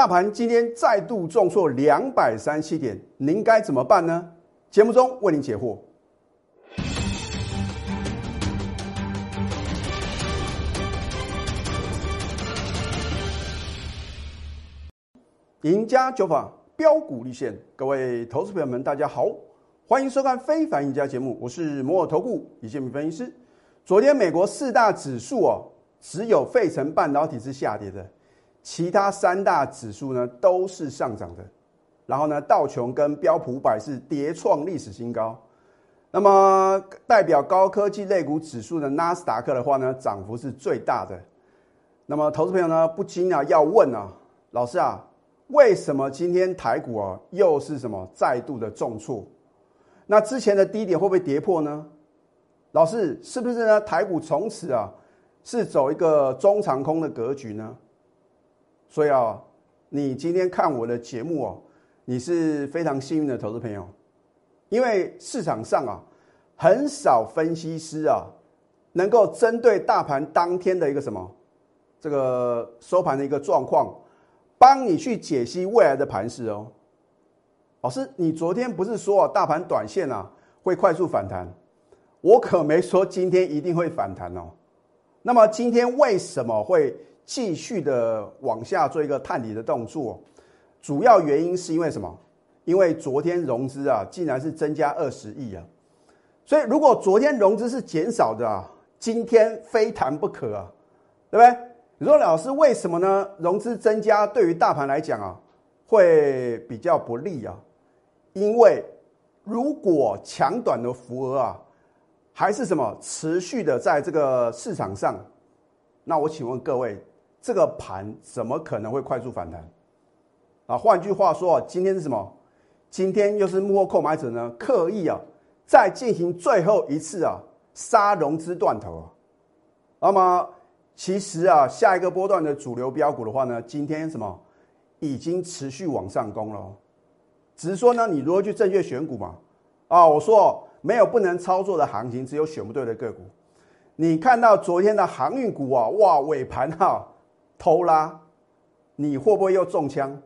大盘今天再度重挫两百三七点，您该怎么办呢？节目中为您解惑。赢家酒法标股立现，各位投资朋友们，大家好，欢迎收看《非凡赢家》节目，我是摩尔投顾李建明分析师。昨天美国四大指数哦，只有费城半导体是下跌的，其他三大指数呢都是上涨的。然后呢，道琼跟标普五百是跌创历史新高。那么代表高科技类股指数的纳斯达克的话呢，涨幅是最大的。那么投资朋友呢，不禁啊要问啊，老师啊。为什么今天台股啊又是什么再度的重挫？那之前的低点会不会跌破呢？老师是不是呢？台股从此啊是走一个中长空的格局呢？所以啊，你今天看我的节目哦，你是非常幸运的投资朋友，因为市场上啊很少分析师啊能够针对大盘当天的一个什么这个收盘的一个状况。帮你去解析未来的盘势哦，老师，你昨天不是说啊大盘短线啊会快速反弹？我可没说今天一定会反弹哦。那么今天为什么会继续的往下做一个探底的动作？主要原因是因为什么？因为昨天融资啊竟然是增加二十亿啊，所以如果昨天融资是减少的啊，今天非谈不可啊，对不对？你说老师为什么呢？融资增加对于大盘来讲啊，会比较不利啊，因为如果强短的浮额啊，还是什么持续的在这个市场上，那我请问各位，这个盘怎么可能会快速反弹？啊，换句话说，今天是什么？今天又是幕后购买者呢，刻意啊，再进行最后一次啊杀融资断头啊，那么。其实啊，下一个波段的主流标股的话呢，今天什么已经持续往上攻了。只是说呢，你如何去正确选股嘛？啊，我说没有不能操作的行情，只有选不对的个股。你看到昨天的航运股啊，哇，尾盘哈偷拉，你会不会又中枪？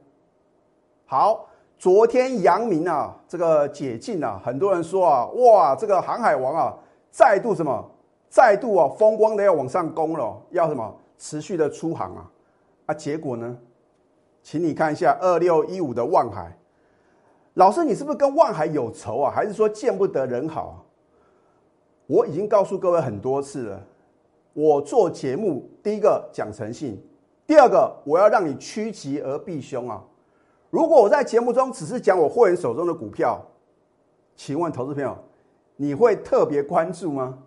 好，昨天阳明啊，这个解禁啊，很多人说啊，哇，这个航海王啊，再度什么？再度啊，风光的要往上攻了，要什么持续的出航啊？啊，结果呢？请你看一下二六一五的万海，老师，你是不是跟万海有仇啊？还是说见不得人好？我已经告诉各位很多次了，我做节目，第一个讲诚信，第二个我要让你趋吉而避凶啊。如果我在节目中只是讲我会员手中的股票，请问投资朋友，你会特别关注吗？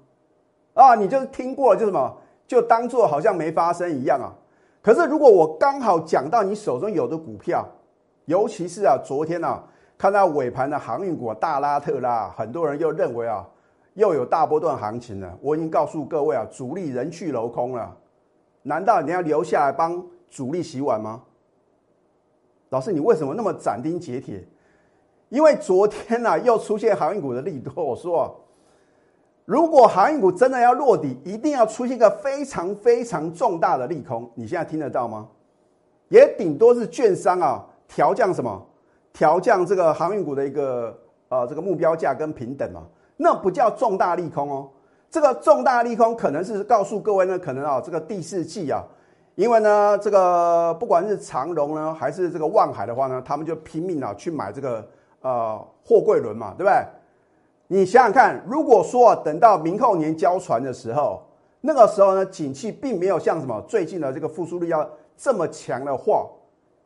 啊，你就是听过了，就什么，就当做好像没发生一样啊。可是如果我刚好讲到你手中有的股票，尤其是啊，昨天啊，看到尾盘的航运股大拉特拉，很多人又认为啊，又有大波段行情了。我已经告诉各位啊，主力人去楼空了，难道你要留下来帮主力洗碗吗？老师，你为什么那么斩钉截铁？因为昨天呢，又出现航运股的利多，我说。如果航运股真的要落底，一定要出现一个非常非常重大的利空。你现在听得到吗？也顶多是券商啊调降什么？调降这个航运股的一个呃这个目标价跟平等嘛？那不叫重大利空哦。这个重大利空可能是告诉各位呢，可能啊这个第四季啊，因为呢这个不管是长荣呢还是这个万海的话呢，他们就拼命啊去买这个呃货柜轮嘛，对不对？你想想看，如果说等到明后年交船的时候，那个时候呢，景气并没有像什么最近的这个复苏率要这么强的话，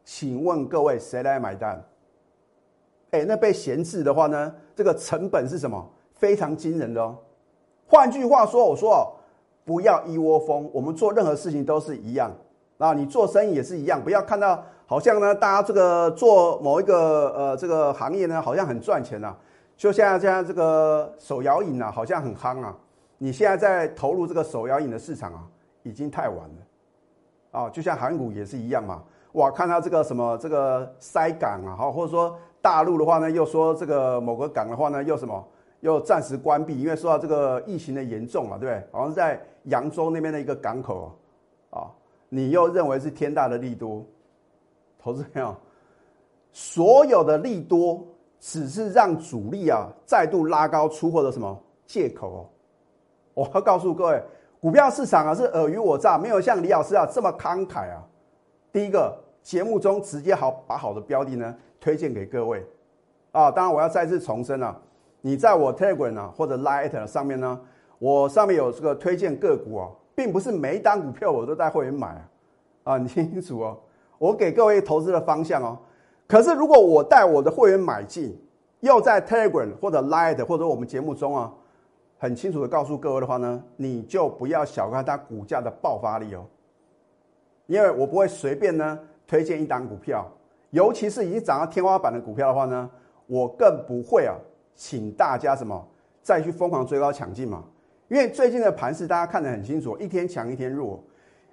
请问各位谁来买单？哎，那被闲置的话呢，这个成本是什么？非常惊人的哦。换句话说，我说不要一窝蜂，我们做任何事情都是一样啊，你做生意也是一样，不要看到好像呢，大家这个做某一个呃这个行业呢，好像很赚钱呐。就像现在这个手摇饮啊，好像很夯啊。你现在在投入这个手摇饮的市场啊，已经太晚了啊。就像韩股也是一样嘛。哇，看到这个什么这个塞港啊，好，或者说大陆的话呢，又说这个某个港的话呢，又什么又暂时关闭，因为受到这个疫情的严重嘛，对不对？好像在扬州那边的一个港口啊，你又认为是天大的利多？投资朋友，所有的利多只是让主力啊再度拉高出货的什么借口哦。我要告诉各位，股票市场啊是尔虞我诈，没有像李老师啊这么慷慨啊。第一个节目中直接好把好的标的呢推荐给各位啊。当然我要再次重申啊，你在我 Telegram 啊或者 Light 上面呢，我上面有这个推荐个股啊，并不是每一单股票我都带会员买啊。啊，你听清楚哦，我给各位投资的方向哦。可是如果我带我的会员买进，又在 Telegram 或者 Light 或者我们节目中啊。很清楚的告诉各位的话呢，你就不要小看它股价的爆发力哦，因为我不会随便呢推荐一单股票，尤其是已经涨到天花板的股票的话呢，我更不会啊，请大家什么再去疯狂追高抢进嘛，因为最近的盘势大家看得很清楚，一天强一天弱，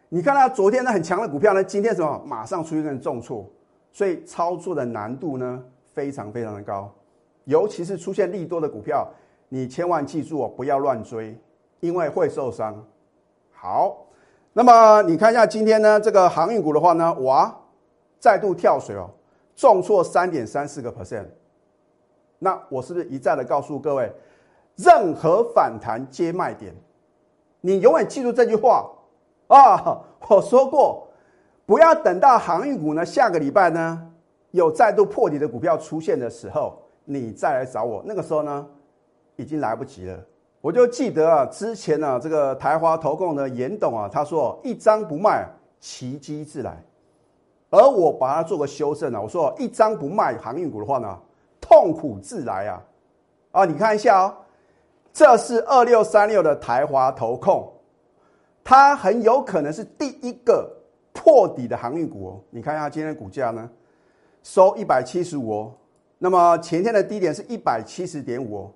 你看到昨天呢很强的股票呢，今天什么马上出现重挫，所以操作的难度呢非常非常的高，尤其是出现利多的股票。你千万记住哦，不要乱追，因为会受伤。好，那么你看一下今天呢，这个航运股的话呢，哇，再度跳水哦，重挫三点三四个 percent。那我是不是一再的告诉各位，任何反弹皆卖点？你永远记住这句话啊！我说过，不要等到航运股呢下个礼拜呢有再度破底的股票出现的时候，你再来找我，那个时候呢？已经来不及了，我就记得啊，之前呢，这个台华投控的严董啊，他说一张不卖，奇迹自来。而我把它做个修正啊，我说一张不卖航运股的话呢，痛苦自来啊。啊，你看一下哦，这是二六三六的台华投控，它很有可能是第一个破底的航运股哦。你看一下今天的股价呢，收一百七十五哦，那么前天的低点是一百七十点五哦。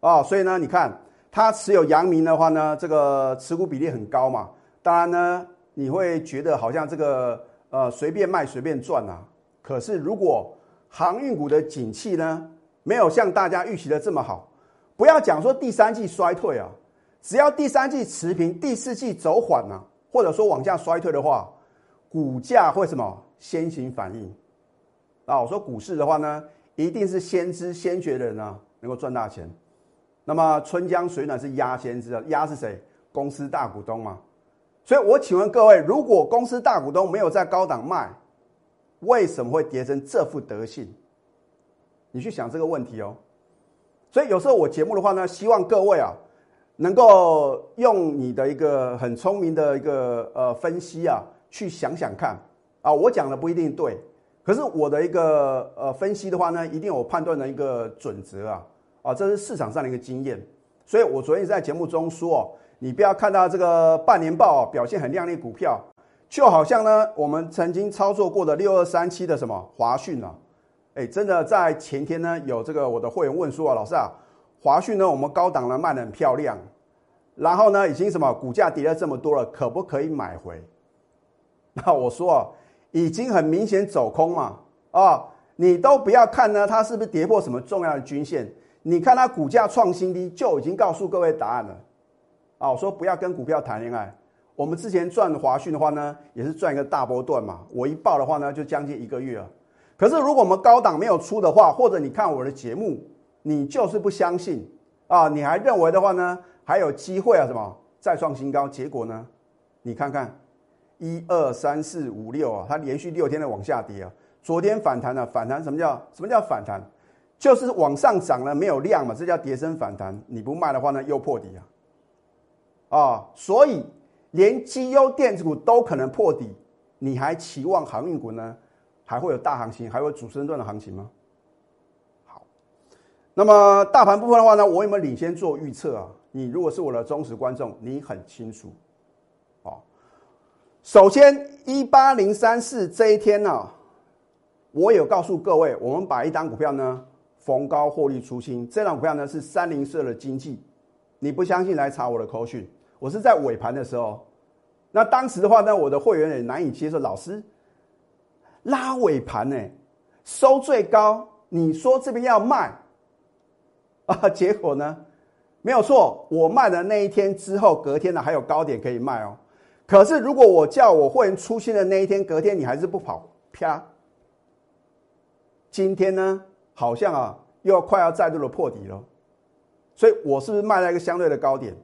哦，所以呢，你看它持有阳明的话呢，这个持股比例很高嘛。当然呢，你会觉得好像这个呃随便卖随便赚啊。可是如果航运股的景气呢，没有像大家预期的这么好，不要讲说第三季衰退啊，只要第三季持平，第四季走缓啊，或者说往下衰退的话，股价会什么先行反应啊？我说股市的话呢，一定是先知先觉的人啊，能够赚大钱。那么春江水暖是鸭先知啊，鸭是谁？公司大股东嘛。所以我请问各位，如果公司大股东没有在高档卖，为什么会跌成这副德性？你去想这个问题哦。所以有时候我节目的话呢，希望各位啊，能够用你的一个很聪明的一个呃分析啊，去想想看啊，我讲的不一定对，可是我的一个呃分析的话呢，一定有判断的一个准则啊。啊，这是市场上的一个经验，所以我昨天在节目中说哦，你不要看到这个半年报表现很亮丽股票，就好像呢我们曾经操作过的六二三七的什么华讯啊，哎，真的在前天呢有这个我的会员问说啊，老师啊，华讯呢我们高档呢卖的很漂亮，然后呢已经什么股价跌了这么多了，可不可以买回？那我说啊，已经很明显走空嘛，啊，你都不要看呢，它是不是跌破什么重要的均线？你看它股价创新低，就已经告诉各位答案了。啊，我说不要跟股票谈恋爱。我们之前赚华讯的话呢，也是赚一个大波段嘛。我一报的话呢，就将近一个月了。可是如果我们高档没有出的话，或者你看我的节目，你就是不相信啊，你还认为的话呢，还有机会啊？什么再创新高？结果呢？你看看一二三四五六啊，它连续六天的往下跌啊。昨天反弹了，反弹什么叫什么叫反弹？就是往上涨了没有量嘛，这叫跌升反弹。你不卖的话呢，又破底啊！啊，所以连绩优电子股都可能破底，你还期望航运股呢？还会有大行情，还会主升段的行情吗？好，那么大盘部分的话呢，我有没有领先做预测啊？你如果是我的忠实观众，你很清楚。哦，首先一八零三四这一天呢，我有告诉各位，我们把一单股票呢。逢高获利出清，这档股票呢是三零四的经济，你不相信来查我的口讯，我是在尾盘的时候，那当时的话呢，我的会员也难以接受，老师拉尾盘呢，收最高，你说这边要卖 啊，结果呢？没有错，我卖的那一天之后，隔天呢还有高点可以卖哦，可是如果我叫我会员出现的那一天，隔天你还是不跑，啪。今天呢，好像啊，又要快要再度的破底了，所以我是不是卖在一个相对的高点？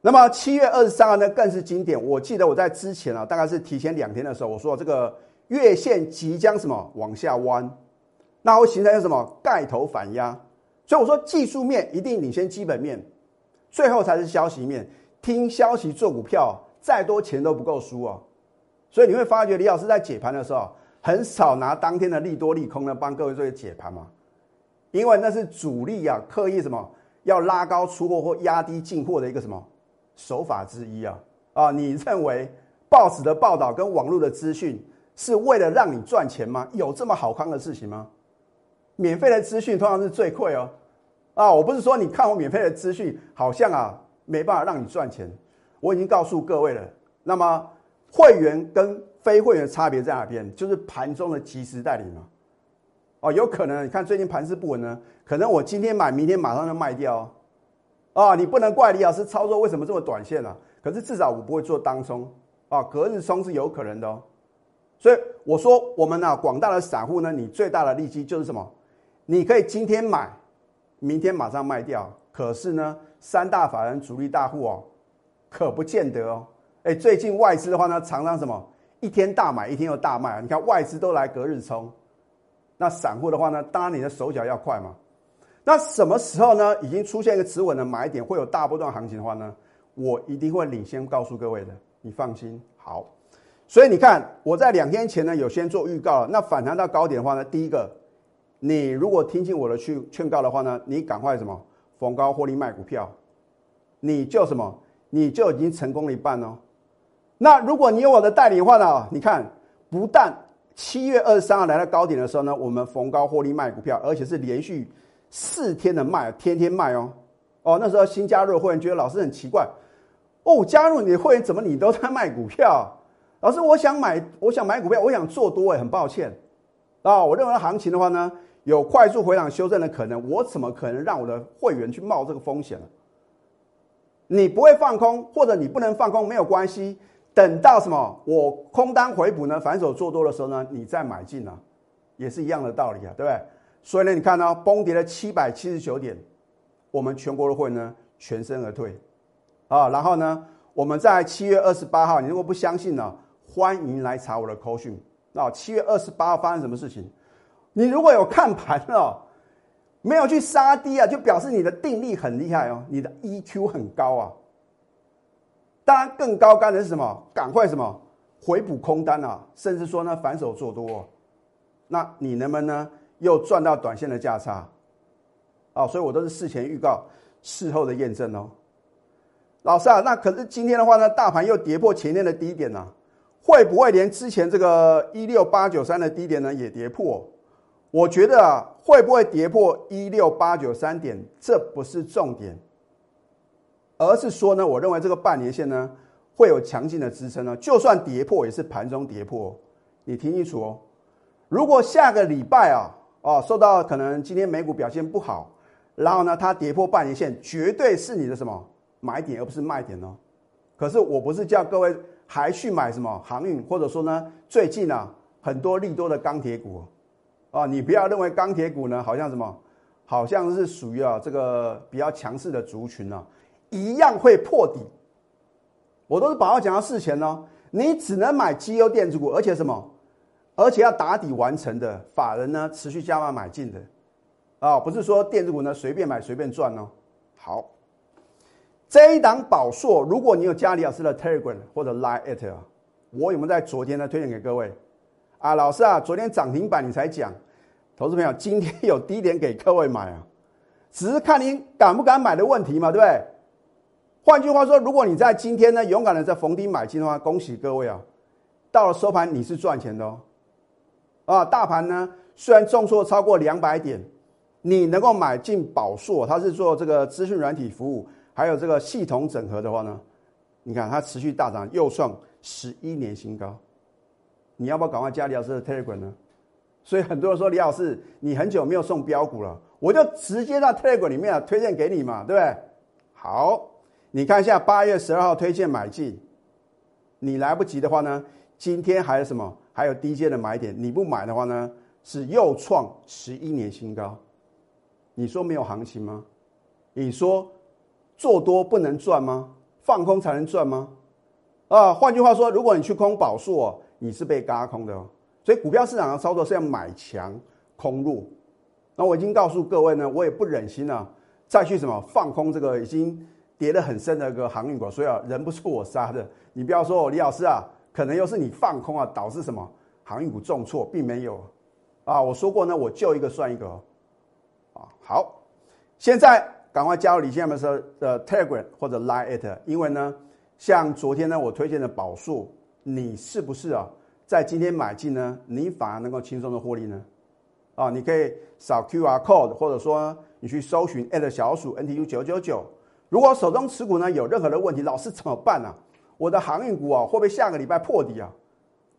那么七月二十三号呢，更是经典。我记得我在之前啊，大概是提前两天的时候，我说这个月线即将什么往下弯，那会形成一个什么盖头反压？所以我说技术面一定领先基本面，最后才是消息面。听消息做股票，再多钱都不够输哦！所以你会发觉李老师在解盘的时候。很少拿当天的利多利空呢帮各位做解盘嘛，因为那是主力啊刻意什么要拉高出货或压低进货的一个什么手法之一啊啊！你认为报纸的报道跟网络的资讯是为了让你赚钱吗？有这么好康的事情吗？免费的资讯通常是最贵哦啊！我不是说你看我免费的资讯好像啊没办法让你赚钱，我已经告诉各位了。那么会员跟非会员的差别在哪边？就是盘中的及时代理嘛。哦，有可能你看最近盘势不稳呢，可能我今天买，明天马上就卖掉。啊，你不能怪李老师操作为什么这么短线啊？可是至少我不会做当冲啊，隔日冲是有可能的哦。所以我说我们呢，广大的散户呢，你最大的利基就是什么？你可以今天买，明天马上卖掉。可是呢，三大法人主力大户哦，可不见得哦。哎，最近外资的话呢，常常什么？一天大买，一天又大卖啊！你看外资都来隔日冲，那散户的话呢？当然你的手脚要快嘛。那什么时候呢？已经出现一个持稳的买点，会有大波段行情的话呢？我一定会领先告诉各位的，你放心。好，所以你看我在两天前呢有先做预告了。那反弹到高点的话呢，第一个，你如果听进我的去劝告的话呢，你赶快什么逢高获利卖股票，你就什么，你就已经成功了一半哦。那如果你有我的代理的话呢？你看，不但七月二十三号来到高点的时候呢，我们逢高获利卖股票，而且是连续四天的卖，天天卖哦。哦，那时候新加入的会员觉得老师很奇怪，哦，加入你的会员怎么你都在卖股票？老师，我想买，我想买股票，我想做多，哎，很抱歉啊，我认为行情的话呢，有快速回档修正的可能，我怎么可能让我的会员去冒这个风险呢？你不会放空，或者你不能放空，没有关系。等到什么？我空单回补呢？反手做多的时候呢？你再买进啊，也是一样的道理啊，对不对？所以呢，你看呢，崩跌了七百七十九点，我们全国的会呢全身而退啊。然后呢，我们在七月二十八号，你如果不相信呢，欢迎来查我的口讯。那七月二十八号发生什么事情？你如果有看盘哦，没有去杀低啊，就表示你的定力很厉害哦，你的 EQ 很高啊。当然，更高干的是什么？赶快什么回补空单啊，甚至说呢反手做多，那你能不能呢又赚到短线的价差？啊，所以我都是事前预告，事后的验证哦。老师啊，那可是今天的话呢，大盘又跌破前天的低点呢，会不会连之前这个一六八九三的低点呢也跌破？我觉得啊，会不会跌破一六八九三点，这不是重点。而是说呢，我认为这个半年线呢会有强劲的支撑呢，就算跌破也是盘中跌破。你听清楚哦。如果下个礼拜啊，哦受到可能今天美股表现不好，然后呢它跌破半年线，绝对是你的什么买点而不是卖点哦。可是我不是叫各位还去买什么航运，或者说呢最近啊很多利多的钢铁股啊，你不要认为钢铁股呢好像什么，好像是属于啊这个比较强势的族群呢。一样会破底，我都是把话讲到事前哦。你只能买绩优电子股，而且什么？而且要打底完成的法人呢，持续加码买进的啊，不是说电子股呢随便买随便赚哦。好，这一档宝硕，如果你有加李老师的 Telegram 或者 Line at 啊，我有没有在昨天呢推荐给各位啊？老师啊，昨天涨停板你才讲，投资朋友今天有低点给各位买啊，只是看你敢不敢买的问题嘛，对不对？换句话说，如果你在今天呢勇敢的在逢低买进的话，恭喜各位啊！到了收盘你是赚钱的哦。啊，大盘呢虽然重挫超过两百点，你能够买进宝硕，它是做这个资讯软体服务，还有这个系统整合的话呢，你看它持续大涨，又创十一年新高。你要不要赶快加李老师的 Telegram 呢？所以很多人说李老师你很久没有送标股了，我就直接在 Telegram 里面啊推荐给你嘛，对不对？好。你看一下八月十二号推荐买进，你来不及的话呢，今天还有什么？还有低阶的买点，你不买的话呢，是又创十一年新高。你说没有行情吗？你说做多不能赚吗？放空才能赚吗？啊，换句话说，如果你去空宝硕，你是被嘎空的哦。所以股票市场的操作是要买强空弱。那我已经告诉各位呢，我也不忍心啊，再去什么放空这个已经跌得很深的一个航运股。所以啊，人不是我杀的，你不要说李老师啊，可能又是你放空啊，导致什么航运股重挫，并没有啊。我说过呢，我救一个算一个啊。好，现在赶快加入李先生的的 Telegram 或者 Line at，因为呢，像昨天呢我推荐的宝树，你是不是啊？在今天买进呢，你反而能够轻松的获利呢？啊，你可以扫 Q R code，或者说你去搜寻 at 小鼠 N T U 九九九。如果手中持股呢有任何的问题，老师怎么办呢？我的航运股啊，会不会下个礼拜破底啊？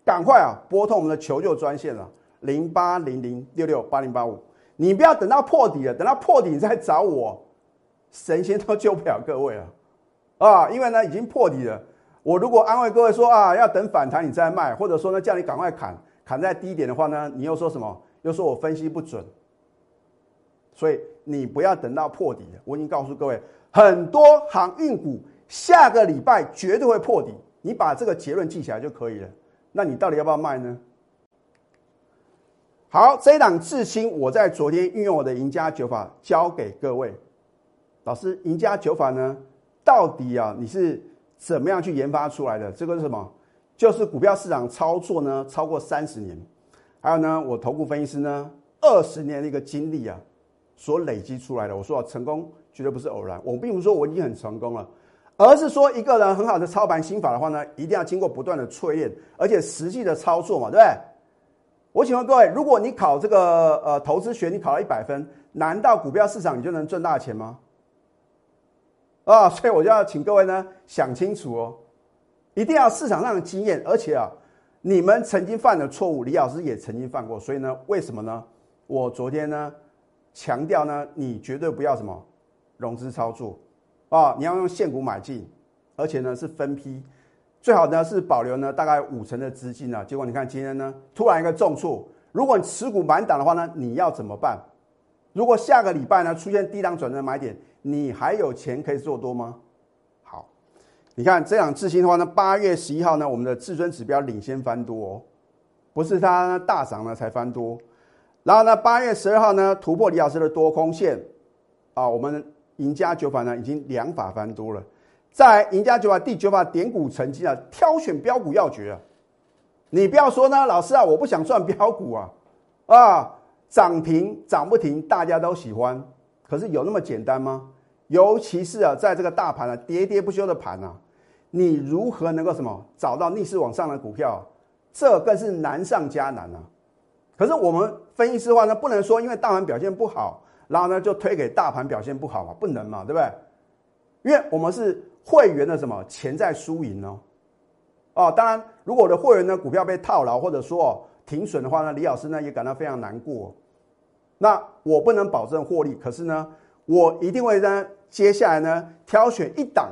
赶快啊，拨通我们的求救专线啊，零八零零六六八零八五。你不要等到破底了，等到破底你再找我，神仙都救不了各位了啊！因为呢，已经破底了。我如果安慰各位说啊，要等反弹你再卖，或者说呢，叫你赶快砍，砍在低点的话呢，你又说什么？又说我分析不准。所以你不要等到破底了我已经告诉各位，很多航运股下个礼拜绝对会破底，你把这个结论记起来就可以了。那你到底要不要卖呢？好，这一档智新，我在昨天运用我的赢家九法教给各位。老师，赢家九法呢，到底啊，你是？怎么样去研发出来的？这个是什么？就是股票市场操作呢，超过三十年，还有呢，我投顾分析师呢，二十年的一个经历啊，所累积出来的。我说啊，成功绝对不是偶然。我并不是说我已经很成功了，而是说一个人很好的操盘心法的话呢，一定要经过不断的淬炼，而且实际的操作嘛，对不对？我请问各位，如果你考这个呃投资学，你考了一百分，难道股票市场你就能赚大钱吗？啊，所以我就要请各位呢想清楚哦，一定要市场上的经验，而且啊，你们曾经犯的错误，李老师也曾经犯过，所以呢，为什么呢？我昨天呢强调呢，你绝对不要什么融资操作啊，你要用现股买进，而且呢是分批，最好呢是保留呢大概五成的资金呢。结果你看今天呢突然一个重挫，如果你持股满档的话呢，你要怎么办？如果下个礼拜呢出现低档转折买点？你还有钱可以做多吗？好，你看这两次新的话呢，八月十一号呢，我们的至尊指标领先翻多，哦，不是它大涨了才翻多。然后呢，八月十二号呢，突破李老师的多空线，啊，我们赢家九法呢已经两法繁多了。在赢家九法第九法点股成绩啊，挑选标股要诀啊，你不要说呢，老师啊，我不想赚标股啊，啊，涨停涨不停，大家都喜欢。可是有那么简单吗？尤其是啊，在这个大盘啊喋喋不休的盘啊，你如何能够什么找到逆势往上的股票？这更是难上加难啊！可是我们分析师话呢，不能说因为大盘表现不好，然后呢就推给大盘表现不好嘛，不能嘛，对不对？因为我们是会员的什么潜在输赢哦。哦，当然，如果我的会员呢股票被套牢或者说停损的话呢，李老师呢也感到非常难过。那我不能保证获利，可是呢，我一定会呢，接下来呢，挑选一档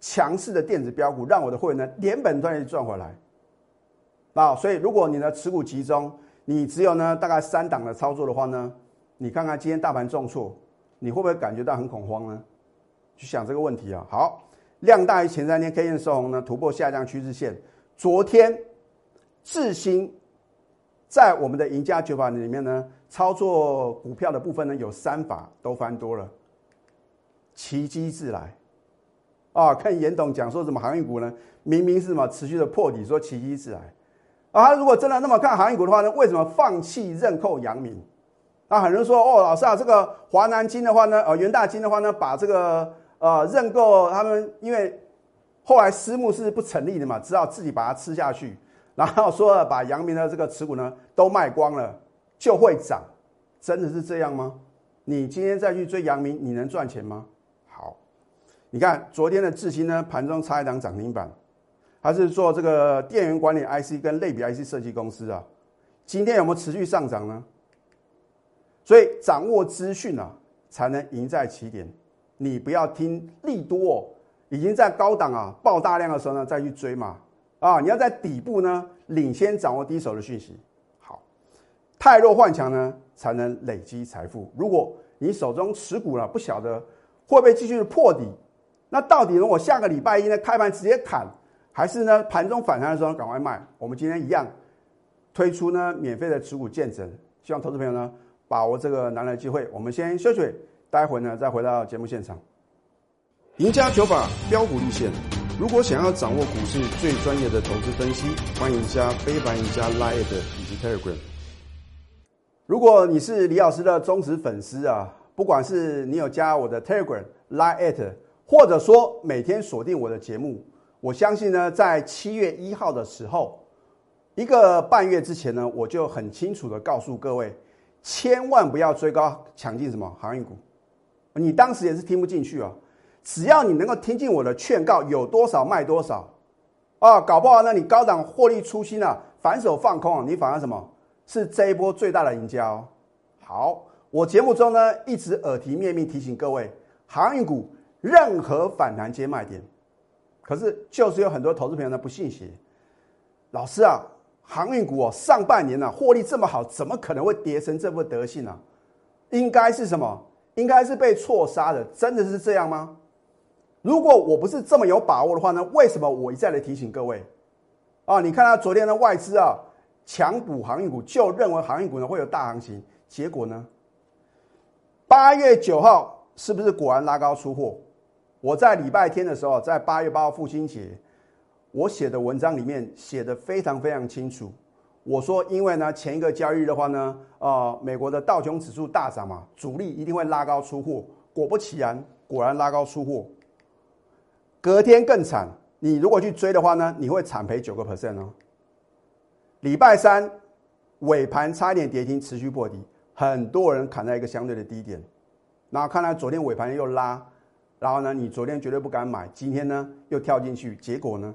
强势的电子标股，让我的会员呢连本赚利赚回来。啊，所以如果你的持股集中，你只有呢大概三档的操作的话呢，你看看今天大盘重挫，你会不会感觉到很恐慌呢？去想这个问题啊。好，量大于前三天 K 线收红呢，突破下降趋势线。昨天智新在我们的赢家九法里面呢。操作股票的部分呢，有三法都翻多了，奇迹自来啊！看严董讲说什么航运股呢？明明是什么持续的破底，说奇迹自来啊！如果真的那么看航运股的话呢，为什么放弃认购阳明？那很多人说哦，老师啊，这个华南金的话呢，呃，元大金的话呢，把这个呃认购他们，因为后来私募是不成立的嘛，只好自己把它吃下去，然后说把阳明的这个持股呢都卖光了。就会涨，真的是这样吗？你今天再去追阳明，你能赚钱吗？好，你看昨天的智新呢，盘中差一档涨停板，它是做这个电源管理 IC 跟类比 IC 设计公司啊。今天有没有持续上涨呢？所以掌握资讯啊，才能赢在起点。你不要听利多，已经在高档啊爆大量的时候呢，再去追嘛。啊，你要在底部呢，领先掌握第一手的讯息。好太弱换强呢，才能累积财富。如果你手中持股了，不晓得会不会继续破底？那到底呢？我下个礼拜一呢开盘直接砍，还是呢盘中反弹的时候赶快卖？我们今天一样推出呢免费的持股见证，希望投资朋友呢把握这个难得机会。我们先休息，待会呢再回到节目现场。赢家九法标股立线。如果想要掌握股市最专业的投资分析，欢迎加非凡、加 Line 以及 Telegram。如果你是李老师的忠实粉丝啊，不管是你有加我的 Telegram、Line 或者说每天锁定我的节目，我相信呢，在七月一号的时候，一个半月之前呢，我就很清楚的告诉各位，千万不要追高抢进什么航运股。你当时也是听不进去啊。只要你能够听进我的劝告，有多少卖多少，啊，搞不好呢，你高档获利出新啊，反手放空啊，你反而什么是这一波最大的赢家哦。好，我节目中呢一直耳提面命提醒各位，航运股任何反弹皆卖点，可是就是有很多投资朋友呢不信邪，老师啊，航运股哦上半年呢获利这么好，怎么可能会跌成这副德性呢？应该是什么？应该是被错杀的，真的是这样吗？如果我不是这么有把握的话呢？为什么我一再的提醒各位？啊，你看到昨天的外资啊，强补航运股，就认为航运股呢会有大行情，结果呢？八月九号是不是果然拉高出货？我在礼拜天的时候，在八月八号父亲节，我写的文章里面写的非常非常清楚。我说，因为呢前一个交易日的话呢，呃，美国的道琼指数大涨嘛，主力一定会拉高出货。果不其然，果然拉高出货。隔天更惨，你如果去追的话呢，你会惨赔九个 percent 哦。礼拜三尾盘差一点跌停，持续破底，很多人砍在一个相对的低点。然后看来昨天尾盘又拉，然后呢，你昨天绝对不敢买，今天呢又跳进去，结果呢，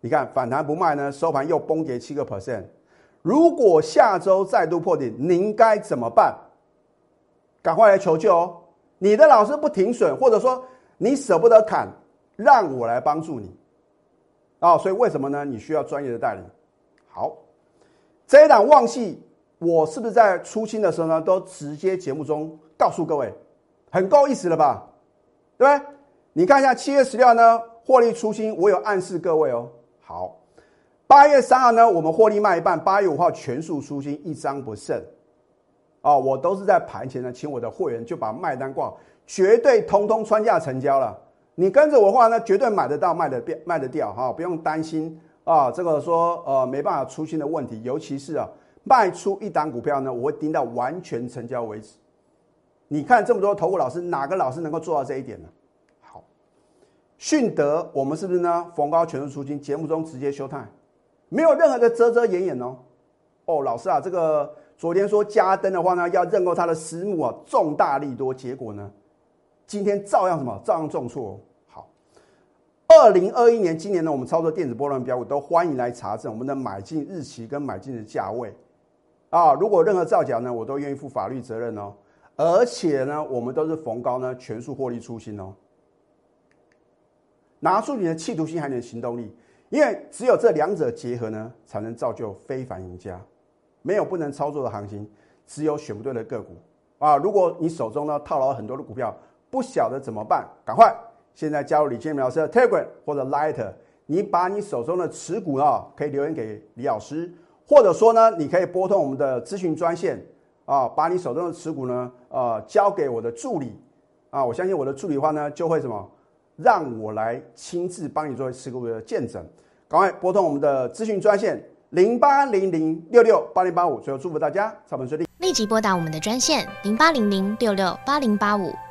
你看反弹不卖呢，收盘又崩跌七个 percent。如果下周再度破底，您该怎么办？赶快来求救哦！你的老师不停损，或者说你舍不得砍。让我来帮助你，啊，所以为什么呢？你需要专业的代理。好，这一档旺系，我是不是在出清的时候呢，都直接节目中告诉各位，很够意思了吧？对不对？你看一下七月十六呢，获利出清，我有暗示各位哦。好，八月三号呢，我们获利卖一半，八月五号全数出清，一张不剩。哦，我都是在盘前呢，请我的会员就把卖单挂，绝对通通穿价成交了。你跟着我的话，那绝对买得到、卖得掉、卖得掉哈，不用担心啊。这个说呃没办法出新的问题，尤其是啊卖出一档股票呢，我会盯到完全成交为止。你看这么多投顾老师，哪个老师能够做到这一点呢？迅德我们是不是呢？逢高全数出金，节目中直接休态，没有任何的遮遮掩掩哦。哦，老师啊，这个昨天说加登的话呢，要认购他的私募啊，重大利多，结果呢，今天照样什么？照样重挫。二零二一年，今年呢，我们操作电子波段标股都欢迎来查证我们的买进日期跟买进的价位啊。如果任何造假呢，我都愿意负法律责任哦。而且呢，我们都是逢高呢全数获利出新哦。拿出你的企图心还有你的行动力，因为只有这两者结合呢，才能造就非凡赢家。没有不能操作的行情，只有选不对的个股啊。如果你手中呢套牢很多的股票，不晓得怎么办，赶快。现在加入李建明老师的 Telegram 或者 Light，你把你手中的持股啊，可以留言给李老师，或者说呢，你可以拨通我们的咨询专线啊，把你手中的持股呢，呃，交给我的助理啊，我相信我的助理的话呢，就会什么，让我来亲自帮你做持股的见证。赶快拨通我们的咨询专线零八零零六六八零八五，最后祝福大家操盘顺利，立即拨打我们的专线零八零零六六八零八五。